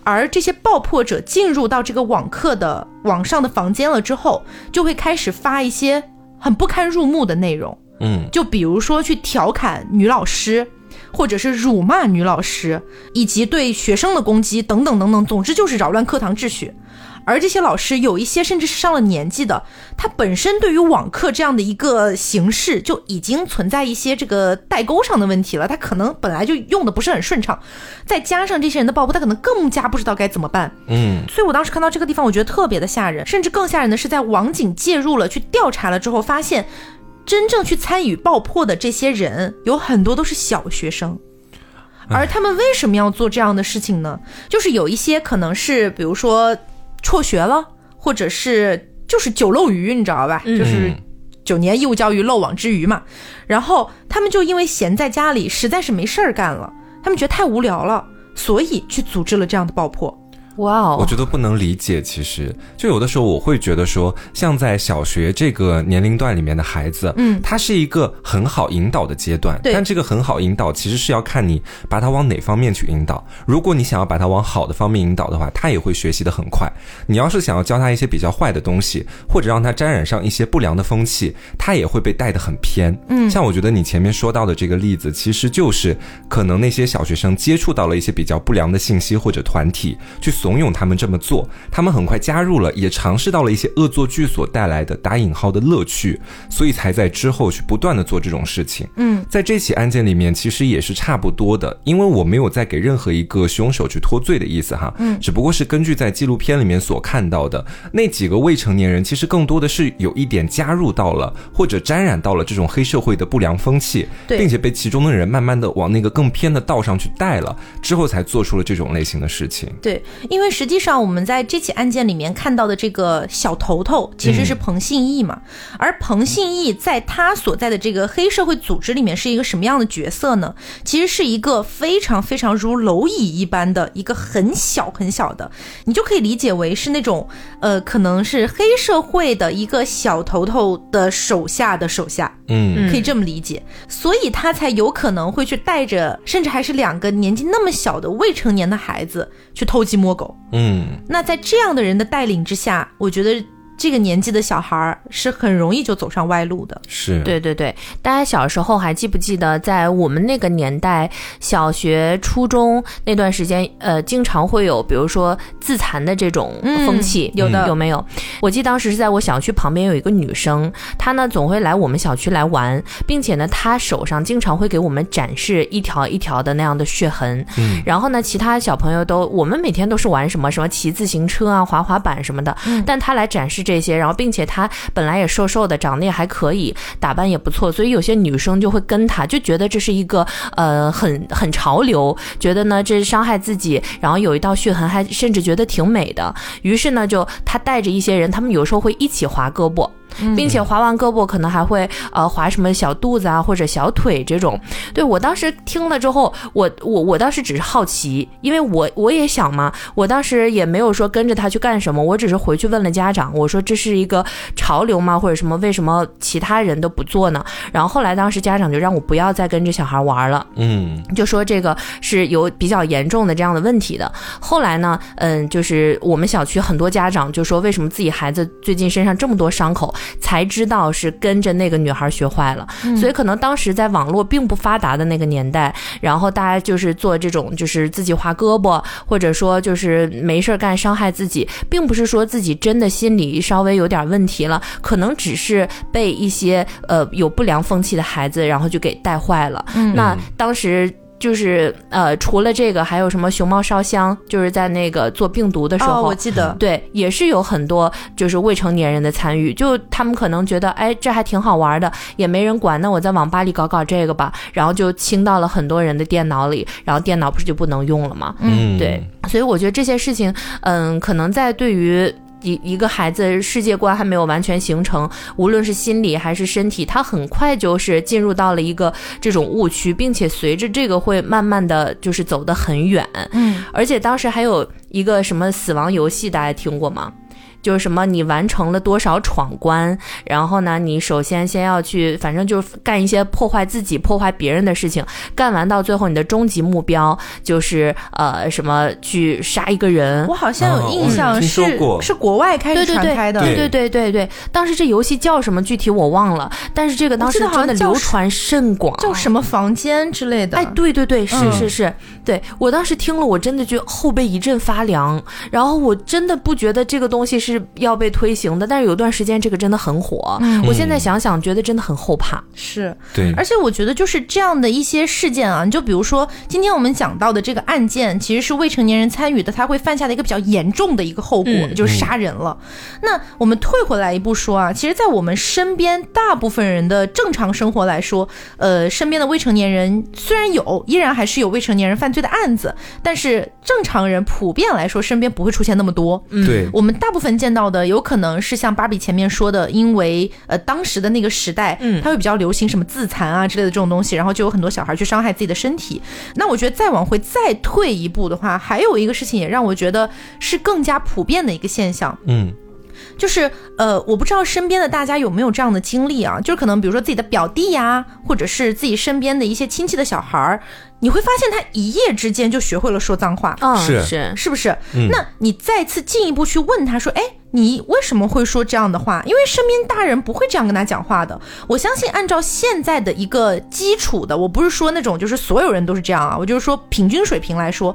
而这些爆破者进入到这个网课的网上的房间了之后，就会开始发一些很不堪入目的内容，嗯就比如说去调侃女老师。或者是辱骂女老师，以及对学生的攻击等等等等，总之就是扰乱课堂秩序。而这些老师有一些甚至是上了年纪的，他本身对于网课这样的一个形式就已经存在一些这个代沟上的问题了，他可能本来就用的不是很顺畅，再加上这些人的报复，他可能更加不知道该怎么办。嗯所以我当时看到这个地方，我觉得特别的吓人，甚至更吓人的是，在网警介入了去调查了之后，发现真正去参与爆破的这些人有很多都是小学生。而他们为什么要做这样的事情呢？就是有一些可能是，比如说辍学了，或者是就是酒漏鱼，你知道吧？嗯就是九年义务教育漏网之鱼嘛。然后他们就因为闲在家里，实在是没事儿干了，他们觉得太无聊了，所以去组织了这样的爆破。哇哦，我觉得不能理解，其实就有的时候我会觉得说，像在小学这个年龄段里面的孩子，嗯他是一个很好引导的阶段，对但这个很好引导其实是要看你把他往哪方面去引导。如果你想要把他往好的方面引导的话，他也会学习的很快。你要是想要教他一些比较坏的东西，或者让他沾染上一些不良的风气，他也会被带得很偏。嗯，像我觉得你前面说到的这个例子，其实就是可能那些小学生接触到了一些比较不良的信息或者团体，去怂恿他们这么做，他们很快加入了，也尝试到了一些恶作剧所带来的打引号的乐趣，所以才在之后去不断的做这种事情。嗯，在这起案件里面，其实也是差不多的，因为我没有在给任何一个凶手去脱罪的意思哈，嗯，只不过是根据在纪录片里面所看到的那几个未成年人，其实更多的是有一点加入到了或者沾染到了这种黑社会的不良风气，并且被其中的人慢慢的往那个更偏的道上去带了，之后才做出了这种类型的事情。对，因为实际上我们在这起案件里面看到的这个小头头其实是彭信义嘛，而彭信义在他所在的这个黑社会组织里面是一个什么样的角色呢？其实是一个非常非常如蝼蚁一般的一个很小很小的，你就可以理解为是那种呃，可能是黑社会的一个小头头的手下的手下，嗯。可以这么理解，所以他才有可能会去带着，甚至还是两个年纪那么小的未成年的孩子去偷鸡摸狗。嗯，那在这样的人的带领之下，我觉得这个年纪的小孩儿是很容易就走上歪路的。是，对对对，大家小时候还记不记得，在我们那个年代，小学、初中那段时间，呃，经常会有，比如说自残的这种风气，嗯有的有没有？我记得当时是在我小区旁边有一个女生，她呢总会来我们小区来玩，并且呢，她手上经常会给我们展示一条一条的那样的血痕。嗯然后呢，其他小朋友都，我们每天都是玩什么什么骑自行车啊、滑滑板什么的，但她来展示这些，然后并且她本来也瘦瘦的，长得也还可以，打扮也不错，所以有些女生就会跟她，就觉得这是一个呃很很潮流，觉得呢这是伤害自己，然后有一道血痕，还甚至觉得挺美的。于是呢，就她带着一些人，他们有时候会一起划胳膊。并且划完胳膊，可能还会呃划什么小肚子啊或者小腿这种。对我当时听了之后，我我我当时只是好奇，因为我我也想嘛，我当时也没有说跟着他去干什么，我只是回去问了家长，我说这是一个潮流吗，或者什么？为什么其他人都不做呢？然后后来当时家长就让我不要再跟这小孩玩了。嗯就说这个是有比较严重的这样的问题的。后来呢，嗯，就是我们小区很多家长就说，为什么自己孩子最近身上这么多伤口，才知道是跟着那个女孩学坏了。所以可能当时在网络并不发达的那个年代，然后大家就是做这种就是自己划胳膊，或者说就是没事儿干伤害自己，并不是说自己真的心理稍微有点问题了，可能只是被一些呃有不良风气的孩子，然后就给带坏了。那当时。就是呃，除了这个，还有什么熊猫烧香？就是在那个做病毒的时候，哦，我记得，对，也是有很多就是未成年人的参与，就他们可能觉得，哎，这还挺好玩的，也没人管，那我在网吧里搞搞这个吧，然后就清到了很多人的电脑里，然后电脑不是就不能用了吗？嗯，对，所以我觉得这些事情，嗯，可能在对于。一一个孩子世界观还没有完全形成，无论是心理还是身体，他很快就是进入到了一个这种误区，并且随着这个会慢慢的就是走得很远。嗯，而且当时还有一个什么死亡游戏，大家听过吗？就是什么你完成了多少闯关，然后呢，你首先先要去，反正就是干一些破坏自己、破坏别人的事情，干完到最后你的终极目标就是呃什么去杀一个人。我。好像有印哦象是、过。是国外开始传开的，对对对对对，当时这游戏叫什么具体我忘了，但是这个当时真的流传甚广，叫什么房间之类的。哎，对对对，是嗯。是是，对我当时听了，我真的就后背一阵发凉，然后我真的不觉得这个东西是要被推行的，但是有段时间这个真的很火，嗯我现在想想觉得真的很后怕。是，对，而且我觉得就是这样的一些事件啊，你就比如说今天我们讲到的这个案件，其实是未成年人参与的，他会犯下的一个比较严重的一个后果，嗯就是杀人了。那我们退回来一步说啊，其实，在我们身边大部分人的正常生活来说，呃，身边的未成年人虽然有，依然还是有未成年人犯罪的案子，但是正常人普遍来说，身边不会出现那么多。对，我们大部分见到的，有可能是像芭比前面说的，因为呃当时的那个时代，嗯。它会比较流行什么自残啊之类的这种东西，然后就有很多小孩去伤害自己的身体。那我觉得再往回再退一步的话，还有一个事情也让我觉得是更加普遍的一个现象，嗯，就是呃，我不知道身边的大家有没有这样的经历啊，就是可能比如说自己的表弟呀、或者是自己身边的一些亲戚的小孩儿，你会发现他一夜之间就学会了说脏话。嗯，是是，是不是？嗯那你再次进一步去问他说：“哎，你为什么会说这样的话？因为身边大人不会这样跟他讲话的。我相信，按照现在的一个基础的，我不是说那种就是所有人都是这样啊，我就是说平均水平来说，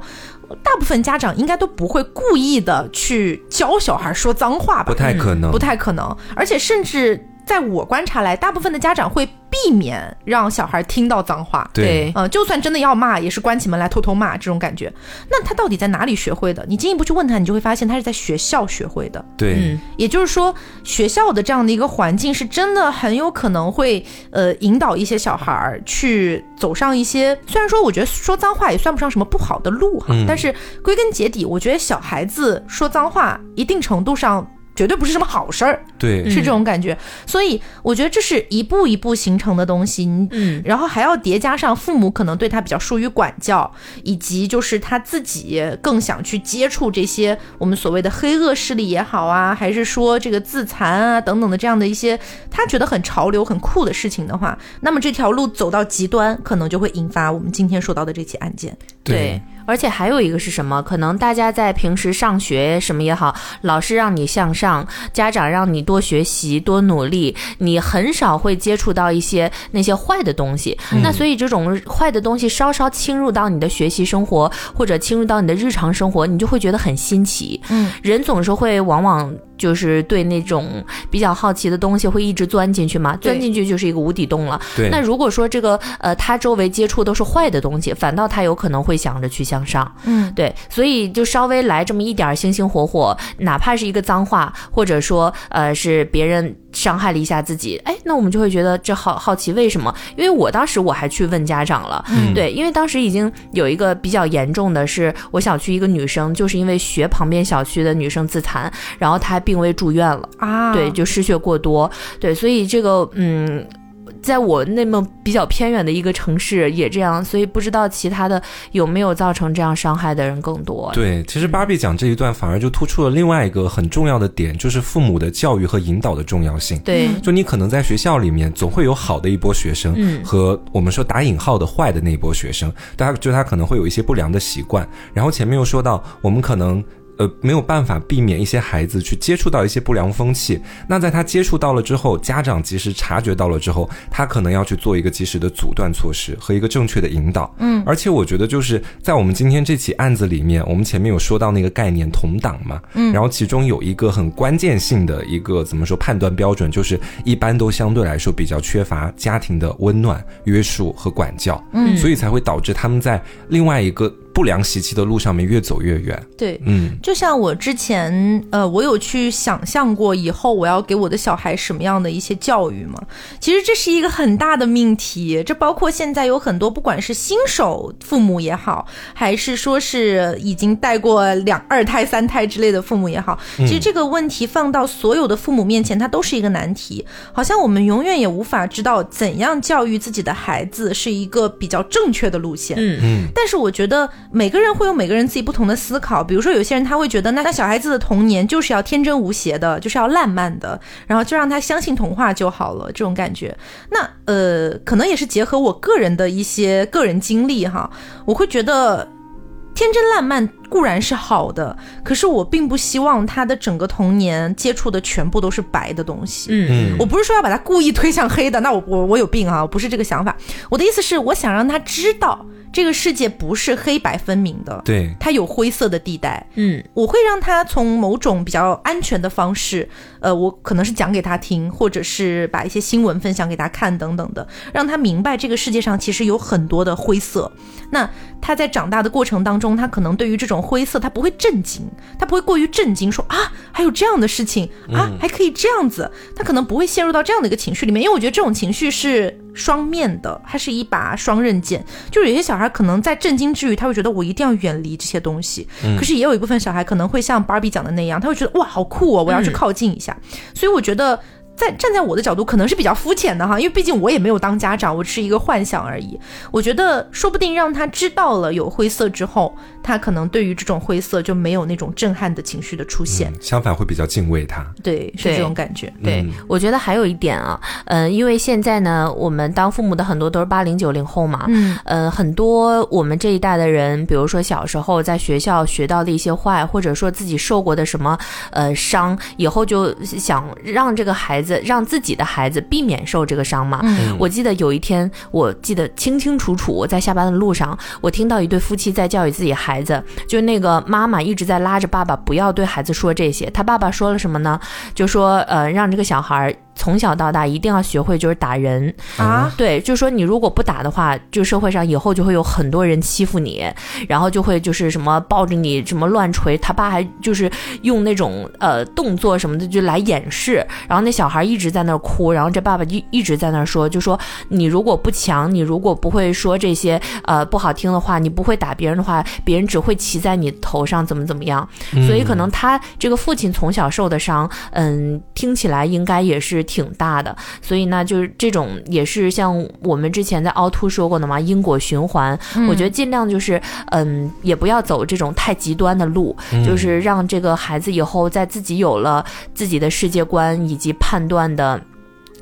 大部分家长应该都不会故意的去教小孩说脏话吧？不太可能，不太可能，而且甚至在我观察来，大部分的家长会避免让小孩听到脏话。对，呃，就算真的要骂，也是关起门来偷偷骂这种感觉。那他到底在哪里学会的？你进一步去问他，你就会发现他是在学校学会的。对，嗯，也就是说，学校的这样的一个环境是真的很有可能会呃引导一些小孩儿去走上一些，虽然说我觉得说脏话也算不上什么不好的路哈，嗯但是归根结底，我觉得小孩子说脏话一定程度上绝对不是什么好事儿，对，是这种感觉。所以我觉得这是一步一步形成的东西，你嗯。然后还要叠加上父母可能对他比较疏于管教，以及就是他自己更想去接触这些我们所谓的黑恶势力也好啊，还是说这个自残啊等等的这样的一些他觉得很潮流、很酷的事情的话，那么这条路走到极端，可能就会引发我们今天说到的这起案件。对，而且还有一个是什么？可能大家在平时上学什么也好，老师让你向上，家长让你多学习、多努力，你很少会接触到一些那些坏的东西。那所以这种坏的东西稍稍侵入到你的学习生活，或者侵入到你的日常生活，你就会觉得很新奇。嗯，人总是会往往就是对那种比较好奇的东西会一直钻进去嘛，钻进去就是一个无底洞了。对，那如果说这个呃，他周围接触都是坏的东西，反倒他有可能会想着去向上。嗯，对，所以就稍微来这么一点儿星星火火，哪怕是一个脏话，或者说呃是别人伤害了一下自己，哎，那我们就会觉得这好好奇为什么？因为我当时我还去问家长了，嗯对，因为当时已经有一个比较严重的是，我小区一个女生就是因为学旁边小区的女生自残，然后她还病危住院了。啊，对，就失血过多，对，所以这个嗯，在我那么比较偏远的一个城市也这样，所以不知道其他的有没有造成这样伤害的人更多。对，其实芭比讲这一段反而就突出了另外一个很重要的点，就是父母的教育和引导的重要性。对，就你可能在学校里面总会有好的一波学生，嗯和我们说打引号的坏的那一波学生，大家就他可能会有一些不良的习惯。然后前面又说到，我们可能。呃，没有办法避免一些孩子去接触到一些不良风气。那在他接触到了之后，家长及时察觉到了之后，他可能要去做一个及时的阻断措施和一个正确的引导。嗯，而且我觉得就是在我们今天这起案子里面，我们前面有说到那个概念同党嘛，嗯然后其中有一个很关键性的一个怎么说判断标准，就是一般都相对来说比较缺乏家庭的温暖、约束和管教，嗯所以才会导致他们在另外一个不良习气的路上面越走越远。对，嗯，就像我之前，呃，我有去想象过以后我要给我的小孩什么样的一些教育嘛。其实这是一个很大的命题，这包括现在有很多不管是新手父母也好，还是说是已经带过两二胎、三胎之类的父母也好，其实这个问题放到所有的父母面前，它都是一个难题。好像我们永远也无法知道怎样教育自己的孩子是一个比较正确的路线。嗯嗯但是我觉得每个人会有每个人自己不同的思考。比如说，有些人他会觉得，那那小孩子的童年就是要天真无邪的，就是要烂漫的，然后就让他相信童话就好了，这种感觉。那呃，可能也是结合我个人的一些个人经历哈，我会觉得。天真烂漫固然是好的，可是我并不希望他的整个童年接触的全部都是白的东西。嗯嗯我不是说要把他故意推向黑的，那我我我有病啊，我不是这个想法。我的意思是，我想让他知道这个世界不是黑白分明的，对，它有灰色的地带。嗯我会让他从某种比较安全的方式，呃，我可能是讲给他听，或者是把一些新闻分享给他看等等的，让他明白这个世界上其实有很多的灰色。那他在长大的过程当中，他可能对于这种灰色，他不会震惊，他不会过于震惊，说啊，还有这样的事情啊，还可以这样子，他可能不会陷入到这样的一个情绪里面，因为我觉得这种情绪是双面的，它是一把双刃剑。就是有些小孩可能在震惊之余，他会觉得我一定要远离这些东西，可是也有一部分小孩可能会像 Barbie 讲的那样，他会觉得哇，好酷哦，我要去靠近一下。所以我觉得。在站在我的角度，可能是比较肤浅的哈，因为毕竟我也没有当家长，我只是一个幻想而已。我觉得说不定让他知道了有灰色之后，他可能对于这种灰色就没有那种震撼的情绪的出现。嗯相反会比较敬畏他。对，是这种感觉。对，嗯我觉得还有一点啊，嗯、因为现在呢，我们当父母的很多都是八零九零后嘛，嗯呃，很多我们这一代的人，比如说小时候在学校学到的一些坏，或者说自己受过的什么呃伤，以后就想让这个孩子，让自己的孩子避免受这个伤嘛。嗯我记得有一天，我记得清清楚楚，我在下班的路上，我听到一对夫妻在教育自己孩孩子，就那个妈妈一直在拉着爸爸不要对孩子说这些。他爸爸说了什么呢？就说呃，让这个小孩从小到大一定要学会就是打人，啊，对，就说你如果不打的话，就社会上以后就会有很多人欺负你，然后就会就是什么抱着你什么乱捶。他爸还就是用那种呃动作什么的就来掩饰，然后那小孩一直在那儿哭，然后这爸爸一一直在那儿说，就说你如果不强，你如果不会说这些呃不好听的话，你不会打别人的话，别人只会骑在你头上怎么怎么样。所以可能他这个父亲从小受的伤，嗯，听起来应该也是挺大的。所以呢，就是这种也是像我们之前在凹凸说过的嘛，因果循环。我觉得尽量就是，嗯，也不要走这种太极端的路，就是让这个孩子以后在自己有了自己的世界观以及判断的。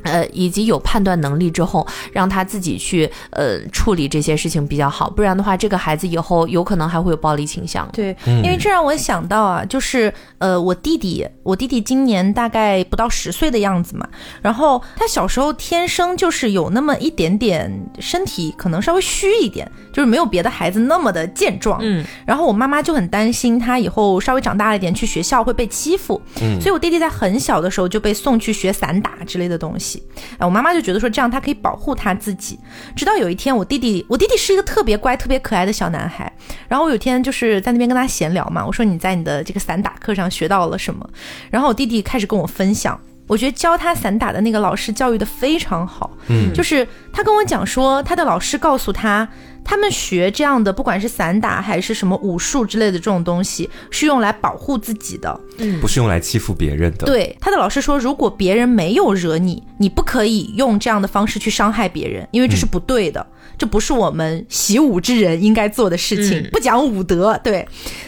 呃，以及有判断能力之后，让他自己去呃处理这些事情比较好，不然的话，这个孩子以后有可能还会有暴力倾向。对，嗯因为这让我想到啊，就是呃，我弟弟，我弟弟今年大概不到十岁的样子嘛，然后他小时候天生就是有那么一点点身体可能稍微虚一点，就是没有别的孩子那么的健壮。嗯，然后我妈妈就很担心他以后稍微长大了一点去学校会被欺负，嗯所以我弟弟在很小的时候就被送去学散打之类的东西。哎，我妈妈就觉得说这样她可以保护她自己。直到有一天，我弟弟，我弟弟是一个特别乖、特别可爱的小男孩。然后我有天就是在那边跟他闲聊嘛，我说你在你的这个散打课上学到了什么？然后我弟弟开始跟我分享。我觉得教他散打的那个老师教育的非常好，嗯就是他跟我讲说，他的老师告诉他，他们学这样的，不管是散打还是什么武术之类的这种东西，是用来保护自己的。不是用来欺负别人的。对，他的老师说，如果别人没有惹你，你不可以用这样的方式去伤害别人，因为这是不对的，这不是我们习武之人应该做的事情，嗯不讲武德。对，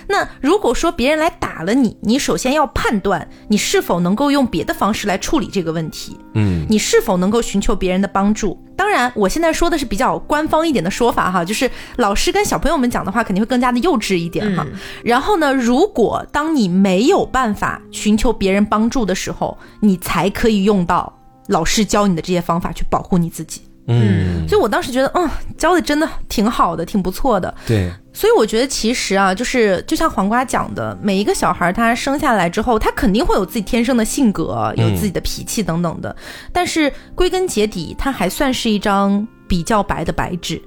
那如果说别人来打了你，你首先要判断你是否能够用别的方式来处理这个问题。嗯你是否能够寻求别人的帮助？当然，我现在说的是比较官方一点的说法哈，就是老师跟小朋友们讲的话肯定会更加的幼稚一点哈。嗯然后呢，如果当你没有办法寻求别人帮助的时候，你才可以用到老师教你的这些方法去保护你自己。嗯，所以我当时觉得，嗯，教的真的挺好的，挺不错的。对，所以我觉得其实啊，就是就像黄瓜讲的，每一个小孩他生下来之后，他肯定会有自己天生的性格，有自己的脾气等等的。但是归根结底，他还算是一张比较白的白纸。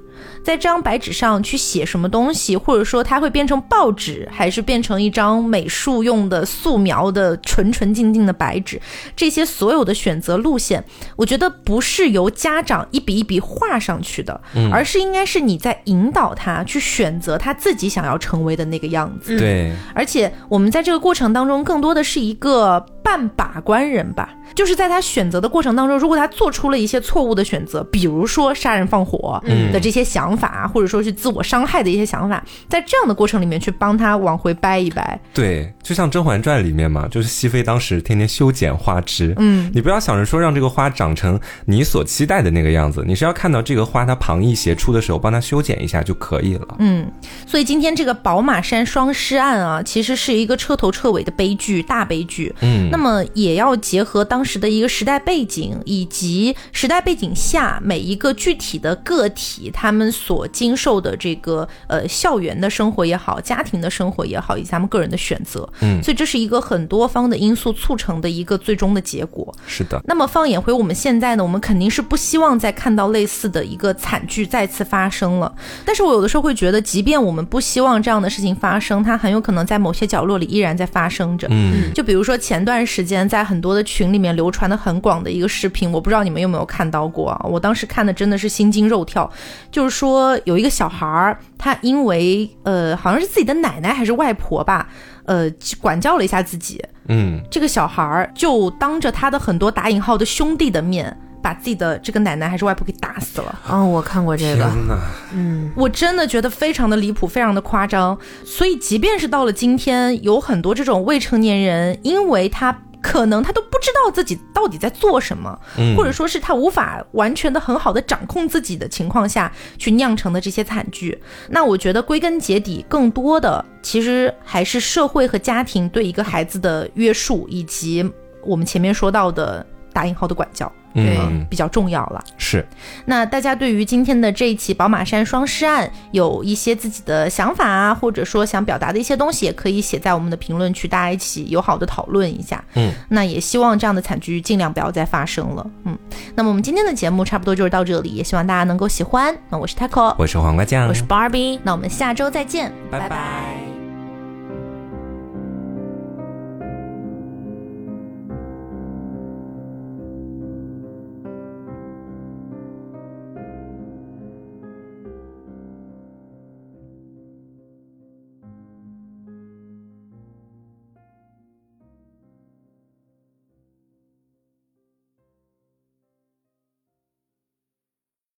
在这张白纸上去写什么东西，或者说它会变成报纸，还是变成一张美术用的素描的纯纯净净的白纸，这些所有的选择路线，我觉得不是由家长一笔一笔画上去的，而是应该是你在引导他去选择他自己想要成为的那个样子。对，而且我们在这个过程当中，更多的是一个半把关人吧，就是在他选择的过程当中，如果他做出了一些错误的选择，比如说杀人放火嗯。的这些想想法，或者说是自我伤害的一些想法，在这样的过程里面去帮他往回掰一掰。对，就像《甄嬛传》里面嘛，就是熹妃当时天天修剪花枝。嗯，你不要想着说让这个花长成你所期待的那个样子，你是要看到这个花它旁逸斜出的时候，帮它修剪一下就可以了。嗯，所以今天这个宝马山双尸案啊，其实是一个彻头彻尾的悲剧，大悲剧。嗯，那么也要结合当时的一个时代背景，以及时代背景下每一个具体的个体他们所经受的这个呃校园的生活也好，家庭的生活也好，以及咱们个人的选择。嗯所以这是一个很多方的因素促成的一个最终的结果。是的，那么放眼回我们现在呢，我们肯定是不希望再看到类似的一个惨剧再次发生了。但是我有的时候会觉得，即便我们不希望这样的事情发生，它很有可能在某些角落里依然在发生着。嗯就比如说前段时间在很多的群里面流传的很广的一个视频，我不知道你们有没有看到过啊？我当时看的真的是心惊肉跳，就是说有一个小孩儿，他因为呃好像是自己的奶奶还是外婆吧，呃管教了一下自己，嗯，这个小孩儿就当着他的很多打引号的兄弟的面，把自己的这个奶奶还是外婆给打死了。哦，我看过这天个，哪，嗯，我真的觉得非常的离谱，非常的夸张。所以，即便是到了今天，有很多这种未成年人，因为他可能他都不知道自己到底在做什么，嗯或者说是他无法完全的很好的掌控自己的情况下去酿成的这些惨剧。那我觉得归根结底，更多的其实还是社会和家庭对一个孩子的约束，以及我们前面说到的打引号的管教，嗯，比较重要了。是，那大家对于今天的这一起宝马山双尸案有一些自己的想法啊，或者说想表达的一些东西，也可以写在我们的评论区，大家一起友好的讨论一下。嗯，那也希望这样的惨剧尽量不要再发生了。嗯，那么我们今天的节目差不多就是到这里，也希望大家能够喜欢。那我是 Taco，我是黄瓜酱，我是 Barbie。那我们下周再见，拜拜拜